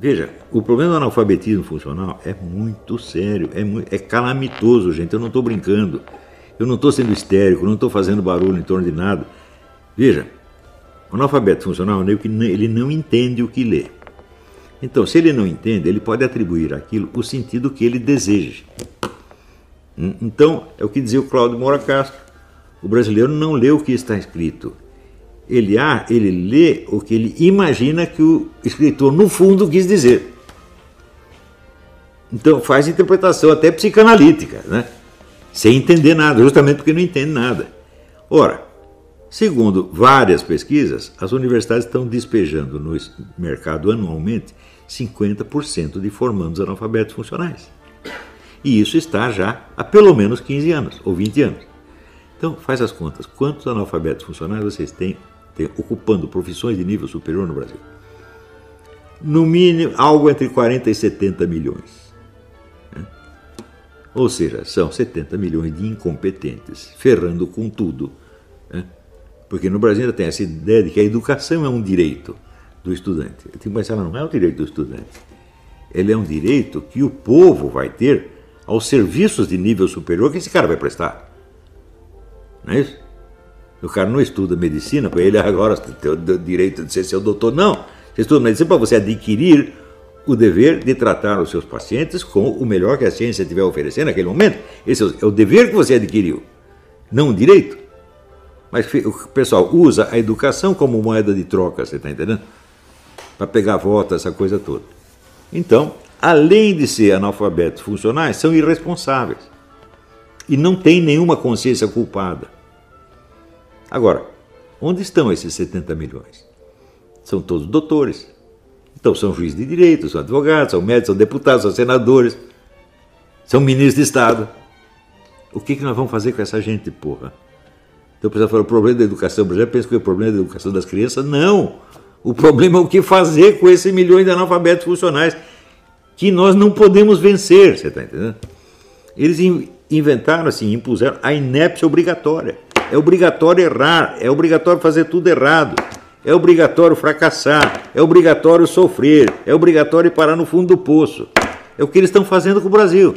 Veja, o problema do analfabetismo funcional é muito sério, é, muito, é calamitoso, gente. Eu não estou brincando. Eu não estou sendo histérico, não estou fazendo barulho em torno de nada. Veja, o analfabeto funcional ele não entende o que lê. Então, se ele não entende, ele pode atribuir aquilo o sentido que ele deseja. Hum, então, é o que dizia o Cláudio Moura Castro. O brasileiro não lê o que está escrito, ele, ah, ele lê o que ele imagina que o escritor, no fundo, quis dizer. Então faz interpretação até psicanalítica, né? sem entender nada, justamente porque não entende nada. Ora, segundo várias pesquisas, as universidades estão despejando no mercado anualmente 50% de formandos analfabetos funcionais. E isso está já há pelo menos 15 anos ou 20 anos. Então, faz as contas. Quantos analfabetos funcionais vocês têm ocupando profissões de nível superior no Brasil. No mínimo, algo entre 40 e 70 milhões. Né? Ou seja, são 70 milhões de incompetentes, ferrando com tudo. Né? Porque no Brasil ainda tem essa ideia de que a educação é um direito do estudante. Eu digo, mas ela não é um direito do estudante. Ele é um direito que o povo vai ter aos serviços de nível superior que esse cara vai prestar. Não é isso? O cara não estuda medicina, para ele agora tem o direito de ser seu doutor. Não. Você estuda medicina para você adquirir o dever de tratar os seus pacientes com o melhor que a ciência tiver a oferecer naquele momento. Esse é o dever que você adquiriu, não o direito. Mas o pessoal usa a educação como moeda de troca, você está entendendo? Para pegar voto, essa coisa toda. Então, além de ser analfabetos funcionais, são irresponsáveis. E não têm nenhuma consciência culpada. Agora, onde estão esses 70 milhões? São todos doutores. Então são juízes de direito, são advogados, são médicos, são deputados, são senadores, são ministros de Estado. O que, que nós vamos fazer com essa gente, porra? Então o pessoal fala, o problema da educação brasileira, pensa que o problema da educação das crianças. Não! O problema é o que fazer com esses milhões de analfabetos funcionais que nós não podemos vencer, você está entendendo? Eles inventaram assim, impuseram a inépcia obrigatória. É obrigatório errar, é obrigatório fazer tudo errado, é obrigatório fracassar, é obrigatório sofrer, é obrigatório parar no fundo do poço. É o que eles estão fazendo com o Brasil.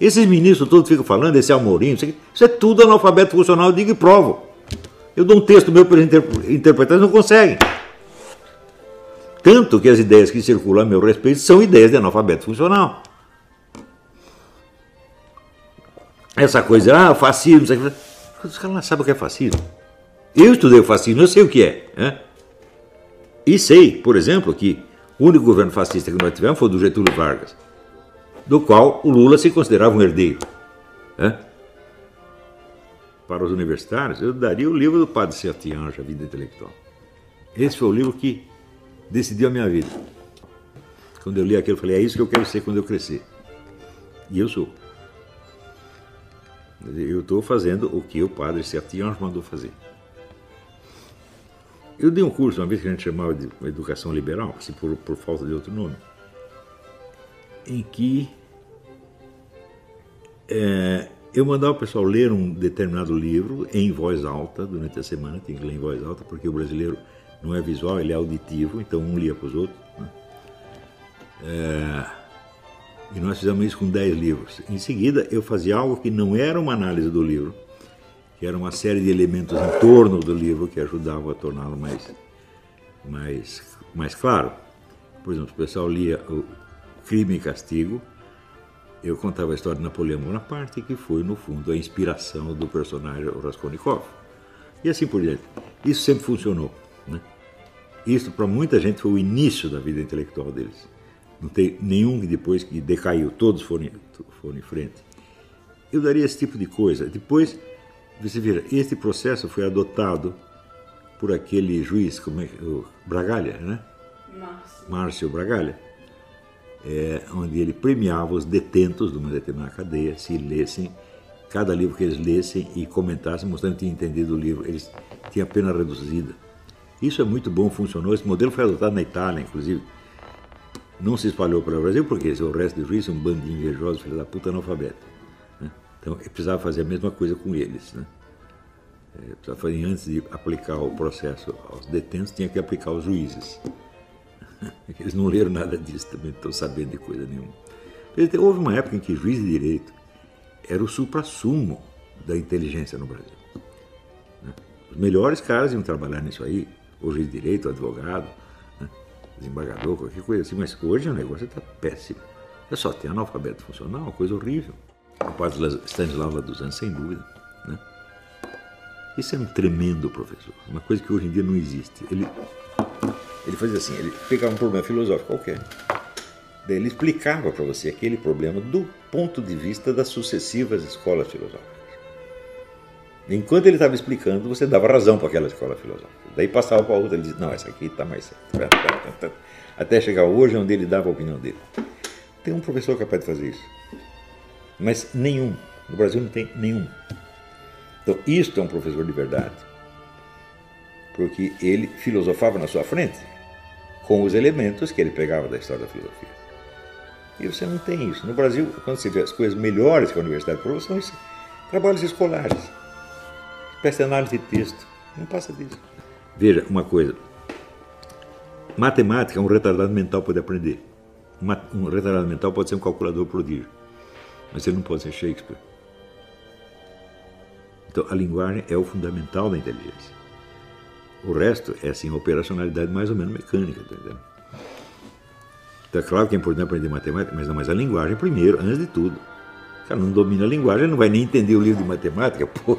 Esses ministros todos ficam falando, esse Almorim, isso é tudo analfabeto funcional, digo e provo. Eu dou um texto meu para eles interpretar, eles não conseguem. Tanto que as ideias que circulam a meu respeito são ideias de analfabeto funcional. Essa coisa, ah, fascismo, os caras não sabem o que é fascismo. Eu estudei o fascismo, eu sei o que é. Né? E sei, por exemplo, que o único governo fascista que nós tivemos foi o do Getúlio Vargas, do qual o Lula se considerava um herdeiro. Né? Para os universitários, eu daria o livro do Padre Sertiange, A Vida Intelectual. Esse foi o livro que decidiu a minha vida. Quando eu li aquilo, eu falei: é isso que eu quero ser quando eu crescer. E eu sou. Eu estou fazendo o que o padre Sertião mandou fazer. Eu dei um curso, uma vez que a gente chamava de educação liberal, assim, por, por falta de outro nome, em que é, eu mandava o pessoal ler um determinado livro em voz alta durante a semana, tem que ler em voz alta, porque o brasileiro não é visual, ele é auditivo, então um lia para os outros. Né? É, e nós fizemos isso com 10 livros. Em seguida, eu fazia algo que não era uma análise do livro, que era uma série de elementos em torno do livro que ajudavam a torná-lo mais, mais, mais claro. Por exemplo, o pessoal lia o Crime e Castigo, eu contava a história de Napoleão Bonaparte, que foi, no fundo, a inspiração do personagem Raskolnikov. E assim por diante. Isso sempre funcionou. Né? Isso, para muita gente, foi o início da vida intelectual deles. Não tem nenhum que depois que decaiu, todos foram, foram em frente. Eu daria esse tipo de coisa. Depois, você vira, este processo foi adotado por aquele juiz, como é, o Bragalha, né? Márcio, Márcio Bragalha, é, onde ele premiava os detentos de uma determinada cadeia se lessem cada livro que eles lessem e comentassem, mostrando que tinham entendido o livro. Eles tinham a pena reduzida. Isso é muito bom, funcionou. Esse modelo foi adotado na Itália, inclusive não se espalhou para o Brasil, porque o resto do juiz é um bando de invejosos, filho da puta analfabeto. Né? Então, precisava fazer a mesma coisa com eles. Né? É, precisava fazer, antes de aplicar o processo aos detentos, tinha que aplicar aos juízes. Eles não leram nada disso também, não estão sabendo de coisa nenhuma. Houve uma época em que juiz de direito era o supra-sumo da inteligência no Brasil. Né? Os melhores caras iam trabalhar nisso aí, o juiz de direito, o advogado? Desembargador, qualquer coisa assim, mas hoje o negócio está péssimo. É só ter analfabeto funcional, uma coisa horrível. O padre Stanislau Laduzan, sem dúvida. Né? Esse é um tremendo professor, uma coisa que hoje em dia não existe. Ele, ele fazia assim, ele pegava um problema filosófico qualquer, daí ele explicava para você aquele problema do ponto de vista das sucessivas escolas filosóficas. Enquanto ele estava explicando, você dava razão para aquela escola filosófica. Daí passava para outra, ele dizia, não, essa aqui está mais certa. Até chegar hoje, onde ele dava a opinião dele. Tem um professor capaz de fazer isso. Mas nenhum. No Brasil não tem nenhum. Então, isto é um professor de verdade. Porque ele filosofava na sua frente com os elementos que ele pegava da história da filosofia. E você não tem isso. No Brasil, quando você vê as coisas melhores que a universidade produz, são trabalhos escolares. De análise de texto. Não passa disso. Veja uma coisa. Matemática, um retardado mental pode aprender. Um retardado mental pode ser um calculador prodígio. Mas ele não pode ser Shakespeare. Então, a linguagem é o fundamental da inteligência. O resto é, assim, operacionalidade mais ou menos mecânica, tá entendendo? Então, é claro que é importante aprender matemática, mas não, mas a linguagem primeiro, antes de tudo. O cara não domina a linguagem, não vai nem entender o livro de matemática, pô.